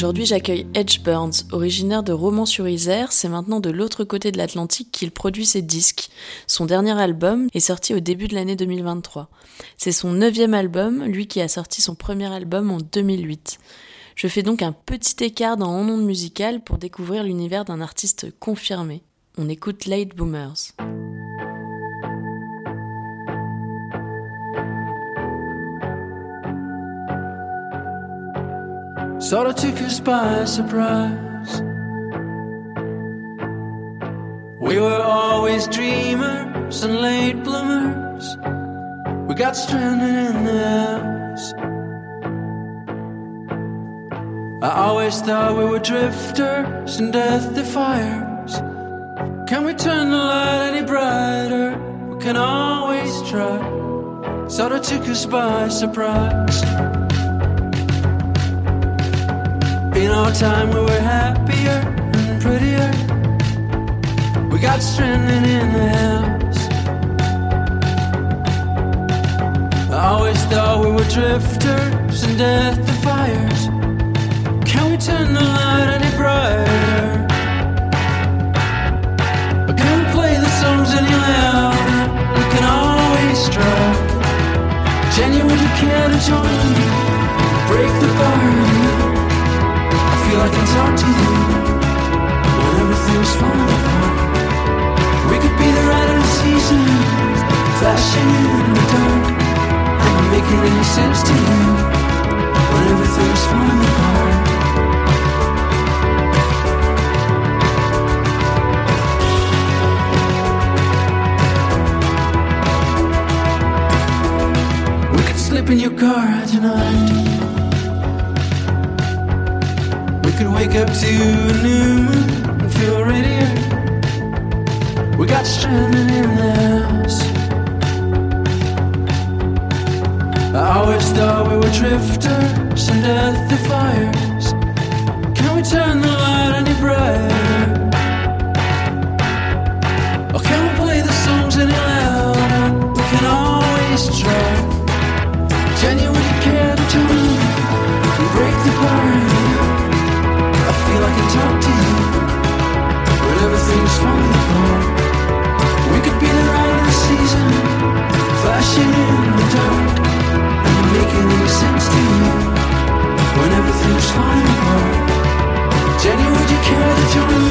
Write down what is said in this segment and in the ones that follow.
Aujourd'hui, j'accueille Edge Burns, originaire de Romans-sur-Isère. C'est maintenant de l'autre côté de l'Atlantique qu'il produit ses disques. Son dernier album est sorti au début de l'année 2023. C'est son neuvième album, lui qui a sorti son premier album en 2008. Je fais donc un petit écart dans En ondes musicales pour découvrir l'univers d'un artiste confirmé. On écoute Late Boomers. Sort of took us by surprise. We were always dreamers and late bloomers. We got stranded in the house. I always thought we were drifters and death defiers. Can we turn the light any brighter? We can always try. Sort of took us by surprise. In our time we were happier and prettier. We got stranded in the house. I always thought we were drifters and death defiers. Can we turn the light laughter set at the fire. Jenny, would you care that you're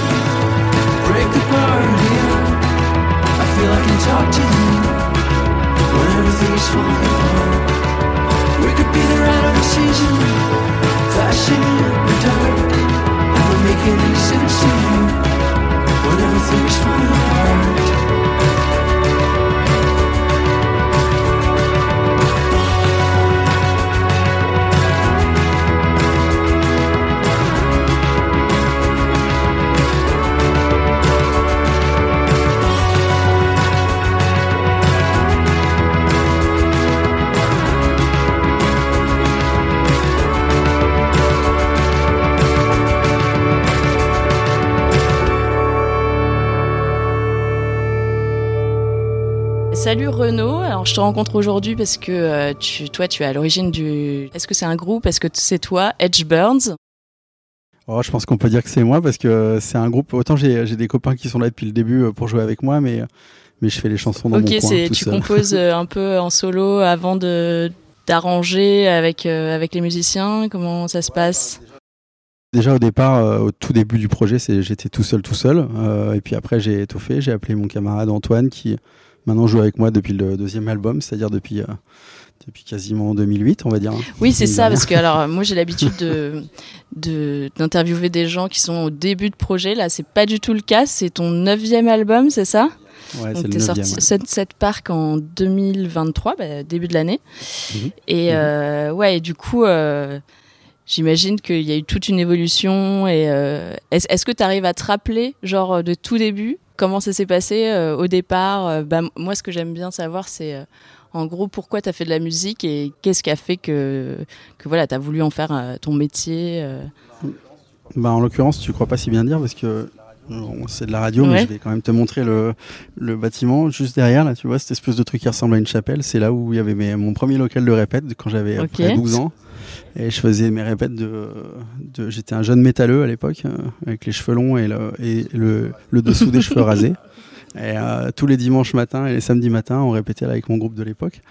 Salut Renaud, alors je te rencontre aujourd'hui parce que euh, tu, toi tu es à l'origine du... Est-ce que c'est un groupe? Est-ce que c'est toi, Edge Burns? Oh, je pense qu'on peut dire que c'est moi parce que c'est un groupe. Autant j'ai des copains qui sont là depuis le début euh, pour jouer avec moi, mais mais je fais les chansons dans Ok, mon coin. tout tu composes euh, un peu en solo avant de d'arranger avec euh, avec les musiciens? Comment ça se passe? Déjà au départ, euh, au tout début du projet, j'étais tout seul, tout seul. euh, et puis après, j'ai étoffé. J'ai appelé mon camarade Antoine qui maintenant joue avec moi depuis le deuxième album, c'est-à-dire depuis euh, depuis quasiment 2008, on va dire. Oui, c'est ça, parce que alors moi j'ai l'habitude de de- d'interviewer des gens qui sont au début de projet. Là, c'est pas du tout le cas. C'est ton neuvième album, c'est ça? Ouais, c'est Donc t'es sorti ouais. Sunset Park en 2023, bah, début de l'année. Mhm. Et euh, ouais, et du coup, euh, j'imagine qu'il y a eu toute une évolution. Et euh, est-ce est-ce que tu arrives à te rappeler, genre de tout début, comment ça s'est passé euh, au départ Euh, bah, Moi, ce que j'aime bien savoir, c'est euh, en gros pourquoi tu as fait de la musique et qu'est-ce qui a fait que, voilà, tu as voulu en faire ton métier. Bah, en l'occurrence, tu crois pas si bien dire parce que c'est de la radio, mais je vais quand même te montrer le, le bâtiment juste derrière. Là, tu vois, cette espèce de truc qui ressemble à une chapelle. C'est là où il y avait mes- mon premier local de répète quand j'avais à peu Ok. près 12 ans. Et je faisais mes répètes de. de J'étais un jeune métalleux à l'époque, euh, avec les cheveux longs et le, et le, le dessous des cheveux rasés. Et euh, tous les dimanches matins et les samedis matins, on répétait là avec mon groupe de l'époque.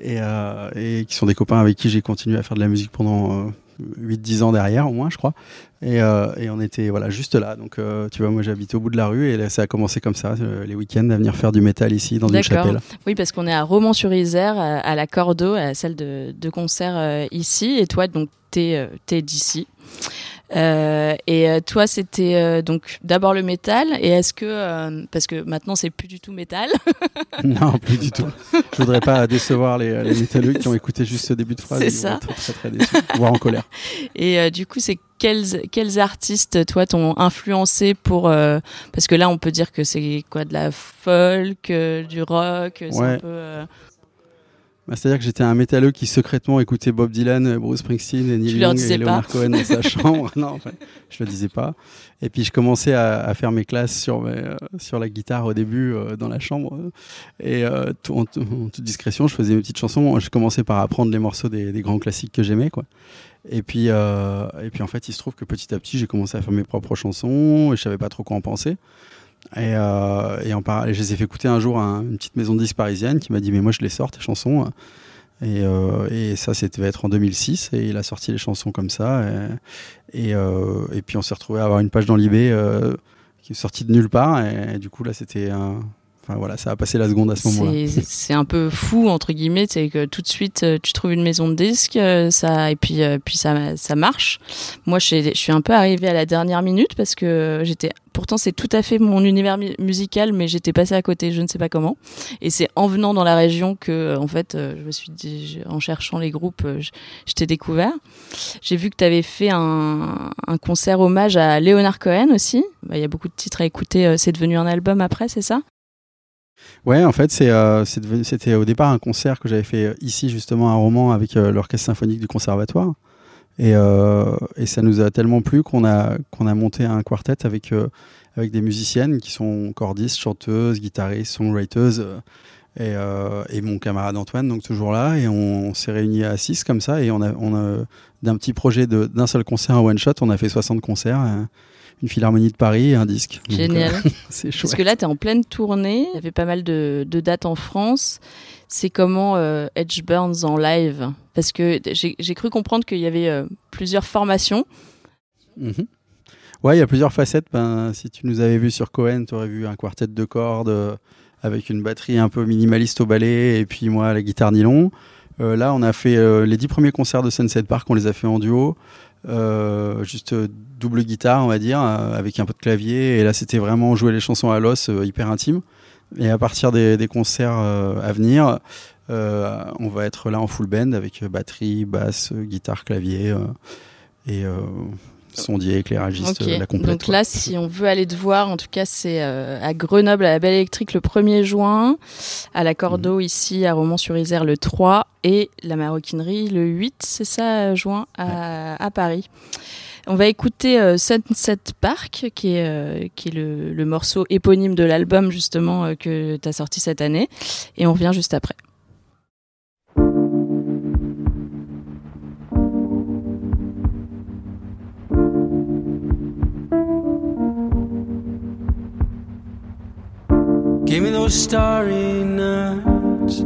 Et, euh, et qui sont des copains avec qui j'ai continué à faire de la musique pendant euh, 8-10 ans derrière, au moins, je crois. Et, euh, et on était voilà, juste là. Donc, euh, tu vois, moi j'habitais au bout de la rue et là, ça a commencé comme ça, euh, les week-ends, à venir faire du métal ici, dans une D'accord. chapelle. Oui, parce qu'on est à Romans-sur-Isère, à, à la Cordeau, à la salle de, de concert ici. Et toi, donc, t'es t'es d'ici. Euh, et euh, toi, c'était euh, donc d'abord le métal. Et est-ce que, euh, parce que maintenant c'est plus du tout métal, non, plus du tout. Je voudrais pas décevoir les, les métalleux qui ont écouté juste ce début de phrase. C'est ça. très, très déçus, voire en colère. et euh, du coup, c'est quels, quels artistes, toi, t'ont influencé pour. euh, parce que là, on peut dire que c'est quoi, de la folk, euh, du rock, un Ouais. peu. euh, Bah, C'est-à-dire que j'étais un métalleux qui secrètement écoutait Bob Dylan, Bruce Springsteen, et Neil Young et Leonard Cohen dans sa chambre. Non, je le disais pas. Et puis je commençais à, à faire mes classes sur, mes, euh, sur la guitare au début euh, dans la chambre. Et euh, tout- en, tout- en toute discrétion, je faisais mes petites chansons. Je commençais par apprendre les morceaux des, des grands classiques que j'aimais. quoi. Et puis, et puis en fait, il se trouve que petit à petit, j'ai commencé à faire mes propres chansons et je savais pas trop quoi en penser. Et, euh, et en parallèle, je les ai fait écouter un jour à un- une petite maison de disques parisienne qui m'a dit Mais moi, je les sors, tes chansons. Et, euh, et ça, c'était être en 2006. Et il a sorti les chansons comme ça. Et, et, euh, puis, on s'est retrouvé à avoir une page dans l'IB euh, qui est sortie de nulle part. Et, du coup, là, c'était. Enfin, voilà, ça a passé la seconde à ce moment-là. C'est un peu fou entre guillemets, c'est que tout de suite tu trouves une maison de disques, ça et puis puis ça ça marche. Moi je suis un peu arrivée à la dernière minute parce que j'étais pourtant c'est tout à fait mon univers mu- musical, mais j'étais passée à côté, je ne sais pas comment. Et c'est en venant dans la région que euh, en fait euh, je me suis dit, en cherchant les groupes, euh, je, t'ai découvert. J'ai vu que tu avais fait un, concert hommage à Leonard Cohen aussi. Bah, Il y a beaucoup de titres à écouter. C'est devenu un album après, c'est ça? Ouais, en fait, c'était au départ un concert que j'avais fait ici, justement, à Roman, avec l'orchestre symphonique du conservatoire. Et, euh, et ça nous a tellement plu qu'on a, qu'on a monté un quartet avec, euh, avec des musiciennes qui sont cordistes, chanteuses, guitaristes, songwriters. Euh, et, euh, et mon camarade Antoine, donc toujours là. Et on, s'est réunis à 6 comme ça. Et on a, on a d'un petit projet d'un seul concert, un one-shot, on a fait 60 concerts, une philharmonie de Paris et un disque. Génial. euh, c'est chouette. Parce que là, tu es en pleine tournée, il y avait pas mal de, de dates en France. C'est comment euh, Edge Burns en live? Parce que j'ai cru comprendre qu'il y avait euh, plusieurs formations. Mhm. Ouais, il y a plusieurs facettes. Ben, si tu nous avais vu sur Cohen, tu aurais vu un quartet de cordes avec une batterie un peu minimaliste au ballet et puis moi la guitare nylon. Euh, là, on a fait euh, les dix premiers concerts de Sunset Park, on les a fait en duo, euh, juste double guitare, on va dire, avec un peu de clavier. Et là, c'était vraiment jouer les chansons à l'os, hyper intime. Et à partir des, des concerts à venir, on va être là en full band avec batterie, basse, guitare, clavier et sondier, éclairagiste, Ok. euh, la complète. Donc là, si on veut aller te voir, en tout cas, c'est euh, à Grenoble, à la Belle Électrique le 1er juin, à la Mhm. Cordeau ici, à Romans-sur-Isère le 3 et la Maroquinerie le 8, c'est ça, juin, à, à Paris. On va écouter euh, Sunset Park, qui est, euh, qui est le, le morceau éponyme de l'album justement euh, que tu as sorti cette année. Et on revient juste après. Give me those starry nights.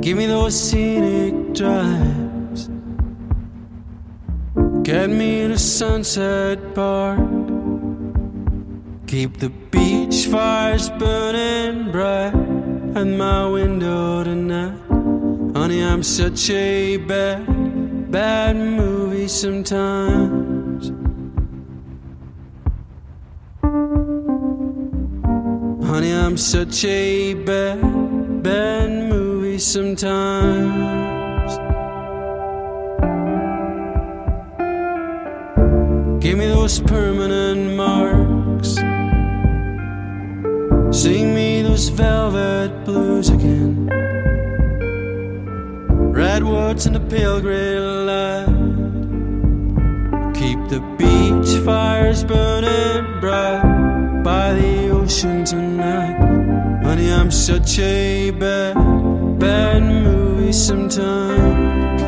Give me those scenic drives. Get me to Sunset Park. Keep the beach fires burning bright at my window tonight. Honey, I'm such a bad, bad movie sometimes. I'm such a bad, bad movie sometimes. Give me those permanent marks. Sing me those velvet blues again. Redwoods and the pale gray light. Keep the beach fires burning bright by the ocean tonight. Honey, I'm such a bad, bad movie sometimes.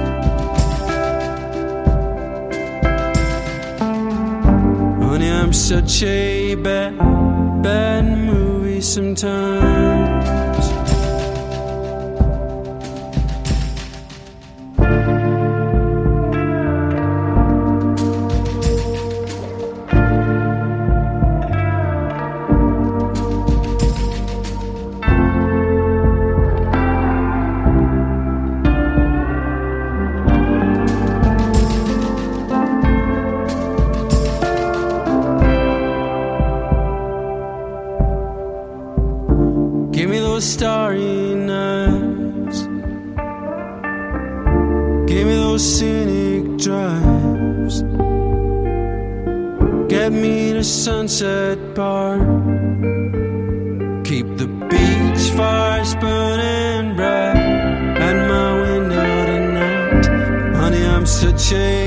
Honey, I'm such a bad, bad movie sometimes. Give me those starry nights. Give me those scenic drives. Get me to Sunset Park. Keep the beach fires burning bright at my window tonight. Honey, I'm such a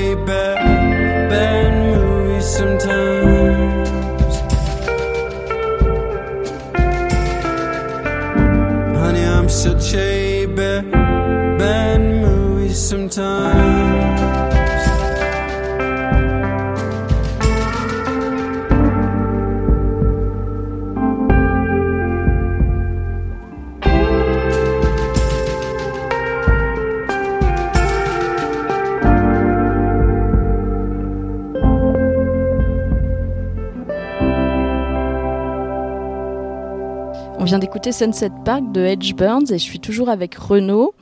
On vient d'écouter Sunset Park de Edge Burns et je suis toujours avec Renaud.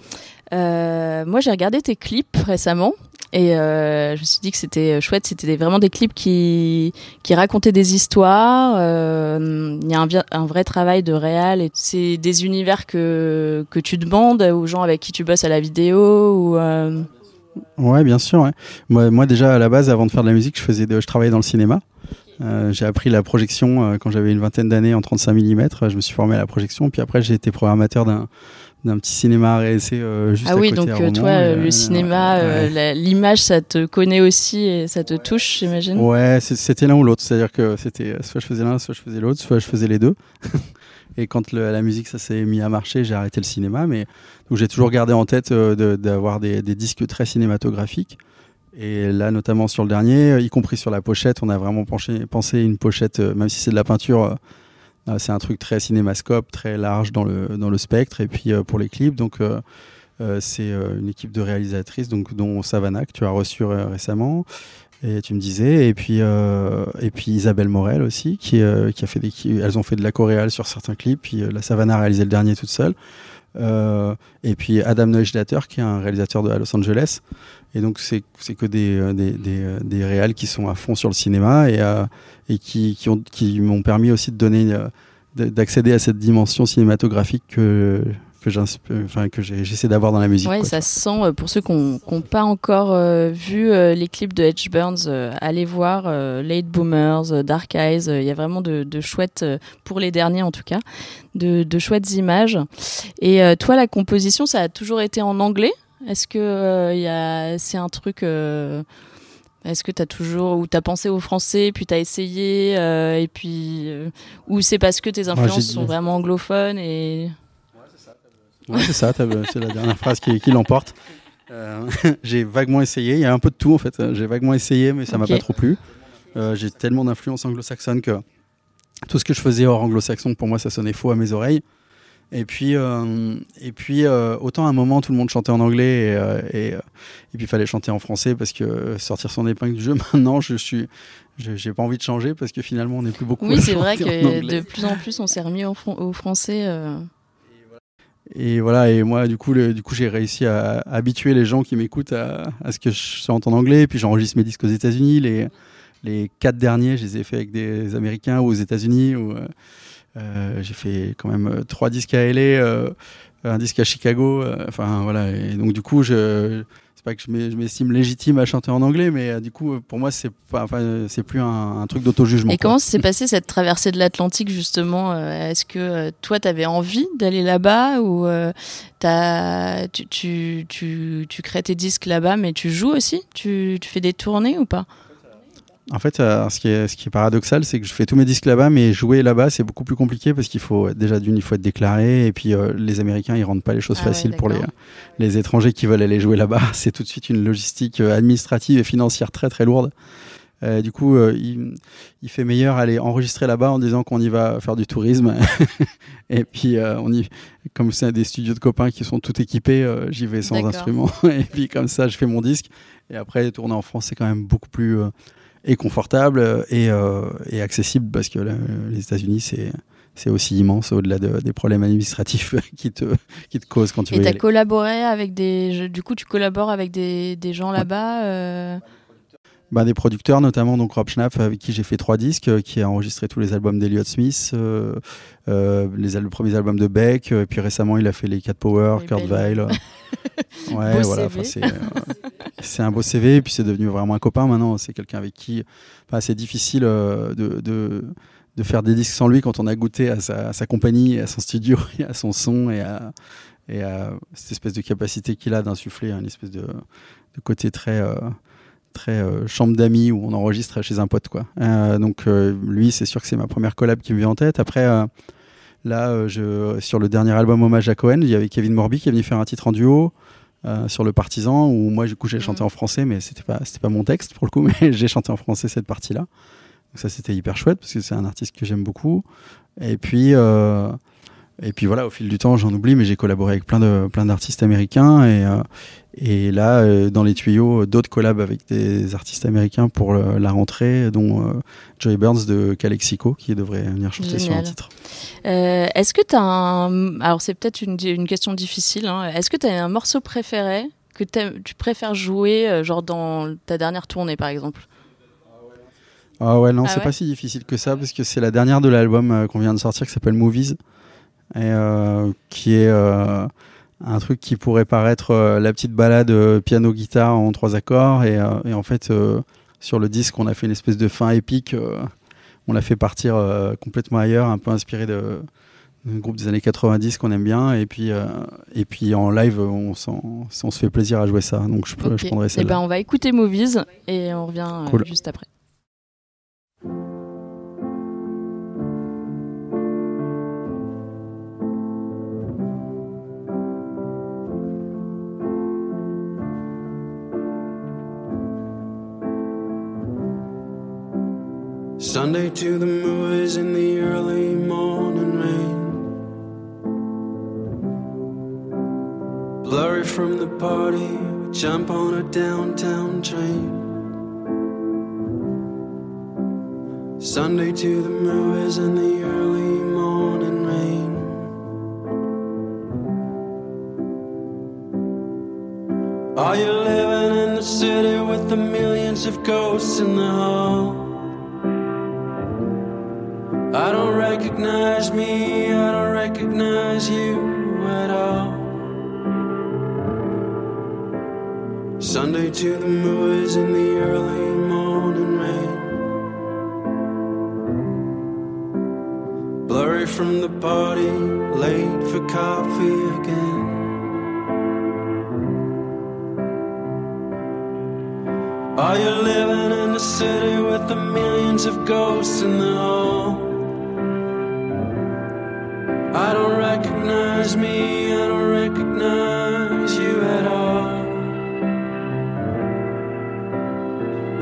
Euh, moi, j'ai regardé tes clips récemment et euh, je me suis dit que c'était chouette. C'était vraiment des clips qui, racontaient des histoires. Euh, Il y a un, vrai travail de réal et c'est des univers que, que tu demandes aux gens avec qui tu bosses à la vidéo ou. Ouais, bien sûr. Moi, déjà, à la base, avant de faire de la musique, je, travaillais dans le cinéma. J'ai appris la projection quand j'avais une vingtaine d'années en 35 mm. Je me suis formé à la projection. Puis après, j'ai été programmateur d'un petit cinéma à RSC euh, juste Ah à oui, côté donc à Romans. toi, Et, euh, le cinéma, euh, ouais. l'image, ça te connaît aussi et ça te touche, j'imagine? Ouais, c'était l'un ou l'autre. C'est-à-dire que c'était soit je faisais l'un, soit je faisais l'autre, soit je faisais les deux. Et quand le- la musique ça s'est mis à marcher, j'ai arrêté le cinéma. Mais donc j'ai toujours gardé en tête euh, de- d'avoir des, des disques très cinématographiques. Et là, notamment sur le dernier, euh, y compris sur la pochette, on a vraiment penché, pensé une pochette, euh, même si c'est de la peinture, c'est un truc très cinémascope, très large dans le, dans le spectre. Et puis euh, pour les clips, donc euh, euh, c'est euh, une équipe de réalisatrices, donc dont Savannah que tu as reçu euh, récemment. Et tu me disais, et puis euh, et puis Isabelle Morel aussi, qui euh, qui a fait des, qui- elles ont fait de la choréale sur certains clips, puis euh, la Savannah a réalisé le dernier toute seule. Euh, et puis Adam Neusdater, qui est un réalisateur de Los Angeles. Et donc c'est que des euh, des des, euh, des réals qui sont à fond sur le cinéma et et qui qui ont qui m'ont permis aussi de donner de- d'accéder à cette dimension cinématographique que que j'insp- enfin que j'essaie d'avoir dans la musique. Ouais, quoi, ça se sent. euh, Pour ceux qui n'ont pas encore euh, vu euh, les clips de Edge Burns, euh, allez voir euh, Late Boomers, euh, Dark Eyes. euh, Il y a vraiment de, de chouettes, euh, pour les derniers en tout cas, de, de chouettes images. Et euh, toi, la composition, ça a toujours été en anglais? Est-ce que euh, c'est un truc euh, est-ce que tu as toujours ou t'as pensé au français puis t'as essayé euh, et puis euh, ou c'est parce que tes influences sont vraiment anglophones et Ouais, c'est ça, t'as- c'est la dernière phrase qui, qui l'emporte. Euh, j'ai vaguement essayé, il y a un peu de tout en fait. J'ai vaguement essayé, mais ça m'a Ok. pas trop plu. Euh, j'ai tellement d'influence anglo-saxonne que tout ce que je faisais hors anglo-saxon, pour moi, ça sonnait faux à mes oreilles. Et puis, euh, et puis euh, autant à un moment, tout le monde chantait en anglais et, euh, et, euh, et puis il fallait chanter en français parce que euh, sortir son épingle du jeu, maintenant, je suis. J'ai pas envie de changer parce que finalement, on n'est plus beaucoup. oui c'est vrai que de plus en plus on s'est remis au, fran- au français euh. Et voilà, et moi, du coup, du coup, j'ai réussi à, habituer les gens qui m'écoutent à, ce que je chante en anglais. Puis j'enregistre mes disques aux États-Unis. Les, les quatre derniers, je les ai fait avec des Américains ou aux États-Unis. Euh, euh, j'ai fait quand même euh, trois disques à LA, euh, un disque à Chicago. Enfin voilà. Et donc du coup, je c'est pas que je m'es- je m'estime légitime à chanter en anglais, mais euh, du coup, pour moi, c'est pas, enfin, c'est plus un, un truc d'auto-jugement. Et comment s'est passé cette traversée de l'Atlantique justement euh, Est-ce que euh, toi, tu avais envie d'aller là-bas ou t'as- tu, tu, tu, tu crées tes disques là-bas, mais tu joues aussi? Tu, tu fais des tournées ou pas? En fait, euh, ce, qui est, ce qui est paradoxal, c'est que je fais tous mes disques là-bas, mais jouer là-bas, c'est beaucoup plus compliqué parce qu'il faut déjà d'une, il faut être déclaré, et puis euh, les Américains, ils rendent pas les choses Ah ouais, faciles pour les, d'accord. les étrangers qui veulent aller jouer là-bas. C'est tout de suite une logistique euh, administrative et financière très très lourde. Euh, du coup, euh, il, il fait meilleur aller enregistrer là-bas en disant qu'on y va faire du tourisme. et puis, euh, on y, comme c'est des studios de copains qui sont tout équipés, euh, j'y vais sans instrument. et puis, comme ça, je fais mon disque. Et après, tourner en France, c'est quand même beaucoup plus euh, et confortable euh, et, euh, et accessible parce que là, les États-Unis, c'est c'est aussi immense au-delà de- des problèmes administratifs qui te, qui te causent quand tu Et veux y t'as aller. collaboré avec des. je- Du coup, tu collabores avec des, des gens là-bas. euh, Bah, des producteurs, notamment donc Rob Schnapp, avec qui j'ai fait trois disques, euh, qui a enregistré tous les albums d'Eliott Smith, euh, les, al- premiers albums de Beck, et puis récemment il a fait les Cat Power, Les Kurt. Weill. ouais, Beau voilà, c'est, c'est un beau CV, et puis c'est devenu vraiment un copain maintenant. C'est quelqu'un avec qui enfin, c'est difficile euh, de, faire des disques sans lui quand on a goûté à sa, compagnie, à son studio, à son son, et à, et à cette espèce de capacité qu'il a d'insuffler une espèce de, côté très. euh, euh, chambre d'amis où on enregistre chez un pote quoi. Donc lui c'est sûr que c'est ma première collab qui me vient en tête. Après là sur le dernier album hommage à Cohen il y avait Kevin Morby qui est venu faire un titre en duo euh, sur le Partisan où moi du coup j'ai chanté Mhm. en français mais c'était pas c'était pas mon texte pour le coup mais j'ai chanté en français cette partie là. Donc ça c'était hyper chouette parce que c'est un artiste que j'aime beaucoup. Et puis euh, et puis voilà, au fil du temps, j'en oublie, mais j'ai collaboré avec plein de plein d'artistes américains et euh, et là, euh, dans les tuyaux, d'autres collabs avec des artistes américains pour le- la rentrée, dont euh, Joey Burns de Calexico qui devrait venir chanter sur un titre. euh, Est-ce que t'as un. Alors, c'est peut-être une, une question difficile. hein. Est-ce que t'as un morceau préféré que tu préfères jouer, euh, genre dans ta dernière tournée, par exemple? Ah ouais, non, Ah c'est ouais? pas si difficile que ça parce que c'est la dernière de l'album euh, qu'on vient de sortir qui s'appelle Movies et euh, qui est euh, un truc qui pourrait paraître euh, la petite balade euh, piano-guitare en trois accords. Et, et en fait sur le disque on a fait une espèce de fin épique on l'a fait partir euh, complètement ailleurs un peu inspiré de d'un groupe des années 90 qu'on aime bien. Et puis euh, et puis en live on, se fait plaisir à jouer ça. Donc je, je Ok. prendrai Eh celle-là ben, on va écouter Movies et on revient euh, juste après. Sunday to the movies in the early morning rain. Blurry from the party, jump on a downtown train. Sunday to the movies in the early morning rain. Are you living in the city with the millions of ghosts in the hall? Recognize me, I don't recognize you at all. Sunday to the movies in the early morning rain. Blurry from the party, late for coffee again. Are you living in the city with the millions of ghosts in the hall? Recognize me, I don't recognize you at all.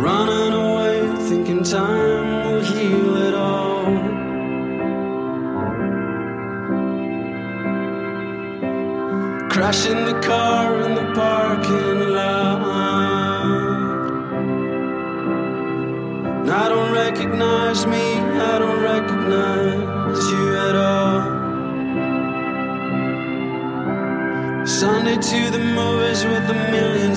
Running away, thinking time will heal it all. Crashing the car in the parking lot. I don't recognize me, I don't recognize you at all. to the movers with a million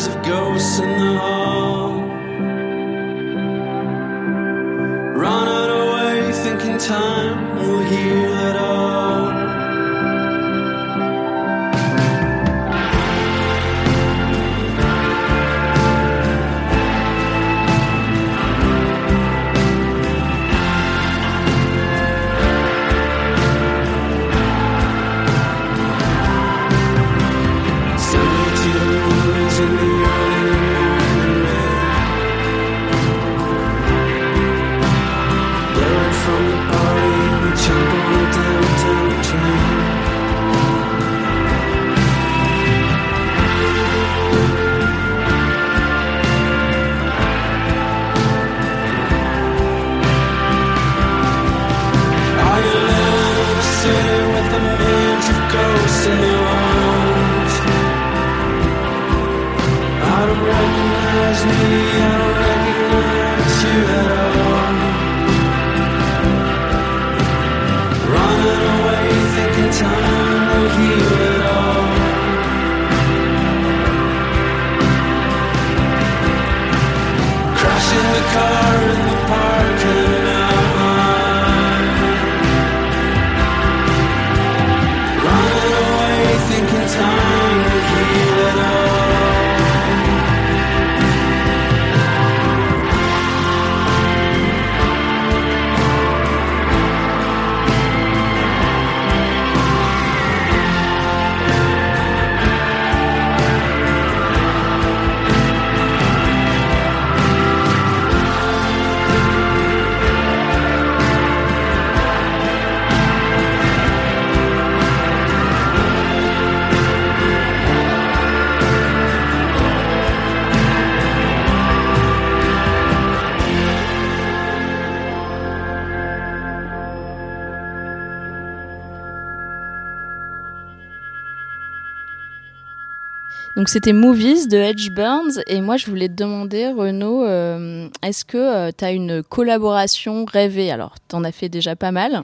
c'était Movies de Edge Burns et moi je voulais te demander Renaud, euh, est-ce que tu as une collaboration rêvée? Alors t'en as fait déjà pas mal,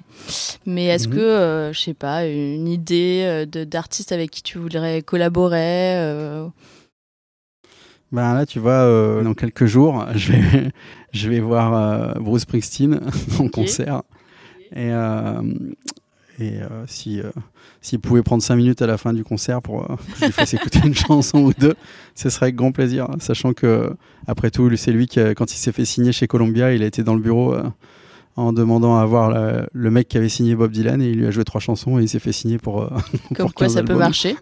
mais est-ce Mhm. que euh, je sais pas une idée euh, de- d'artiste avec qui tu voudrais collaborer euh, Ben là, tu vois, euh, dans quelques jours, je vais, je vais voir euh, Bruce Springsteen en concert. Et, euh, et euh, si, euh, s'il pouvait prendre 5 minutes à la fin du concert pour euh, que je lui fasse écouter une chanson ou deux, ce serait avec grand plaisir. hein, Sachant que, après tout, c'est lui qui, quand il s'est fait signer chez Columbia, il a été dans le bureau euh, en demandant à voir la- le mec qui avait signé Bob Dylan et il lui a joué trois chansons et il s'est fait signer pour, euh, Comme pour quoi 15 ça peut marcher.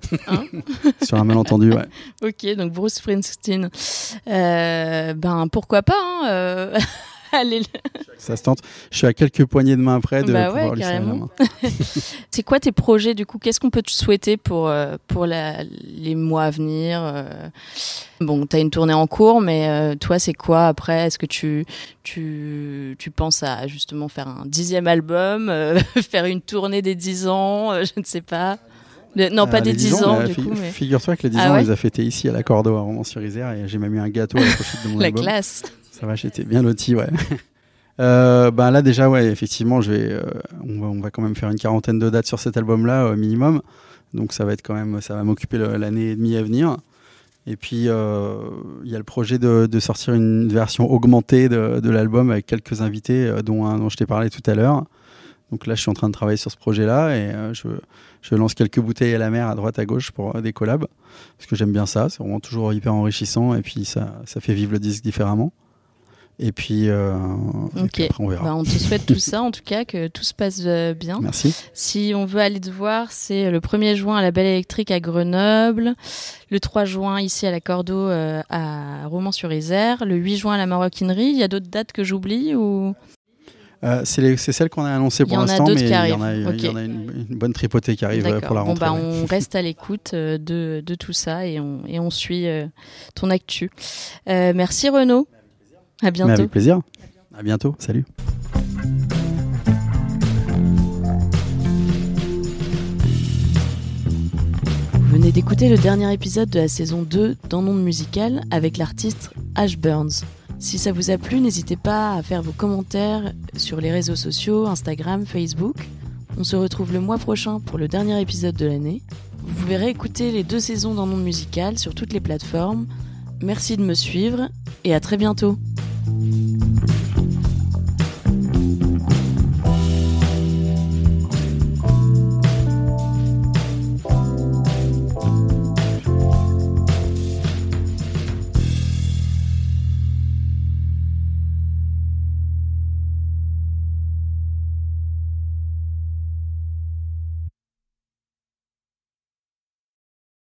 sur un malentendu. Ouais. Ok, donc Bruce Springsteen. Euh, ben pourquoi pas hein, Ça se tente. Je suis à quelques poignées de main près de Bah ouais, pouvoir lui carrément. main. c'est quoi tes projets du coup? Qu'est-ce qu'on peut te souhaiter pour, euh, pour la- les mois à venir euh? Bon, tu as une tournée en cours, mais euh, toi, c'est quoi après? Est-ce que tu, tu, tu penses à justement faire un dixième album, euh, faire une tournée des 10 ans euh, Je ne sais pas? Non, pas des 10 ans, mais, du fi- coup, mais Figure-toi que les 10 Ah ans, on ouais? les a fêtés ici à la Cordo à Romans-sur-Isère et j'ai même eu un gâteau à la pochette de mon la album. classe. Ça va, j'étais bien loti, ouais. Euh, ben là déjà ouais effectivement je vais euh, on, va, quand même faire une quarantaine de dates sur cet album là au minimum. Donc ça va être quand même ça va m'occuper l'année et demie à venir. Et puis euh, il y a le projet de, sortir une version augmentée de, l'album avec quelques invités euh, dont un dont je t'ai parlé tout à l'heure. Donc là je suis en train de travailler sur ce projet là et euh, je, je lance quelques bouteilles à la mer à droite à gauche pour euh, des collabs parce que j'aime bien ça. C'est vraiment toujours hyper enrichissant et puis ça, ça fait vivre le disque différemment et puis, euh, et puis après on verra Bah, on te souhaite tout ça, en tout cas, que tout se passe euh, bien. merci Si on veut aller te voir, c'est le 1er juin à la Belle Électrique à Grenoble, le 3 juin ici à la Cordo euh, à Romans-sur-Isère, le 8 juin à la Maroquinerie. Il y a d'autres dates que j'oublie ou? Euh, c'est celle qu'on a annoncée pour l'instant mais il y en a, y en une, une bonne tripotée qui arrive euh, pour la Bon, rentrée bah, ouais. on reste à l'écoute euh, de, de tout ça et on, et on suit euh, ton actu. Euh, merci Renaud. À mais bientôt. avec plaisir à bientôt salut Vous venez d'écouter le dernier épisode de la saison 2 dans Monde Musical avec l'artiste Ash Burns. Si ça vous a plu, n'hésitez pas à faire vos commentaires sur les réseaux sociaux, Instagram, Facebook. On se retrouve le mois prochain pour le dernier épisode de l'année. Vous pouvez réécouter les deux saisons Monde Musical sur toutes les plateformes. Merci de me suivre et à très bientôt.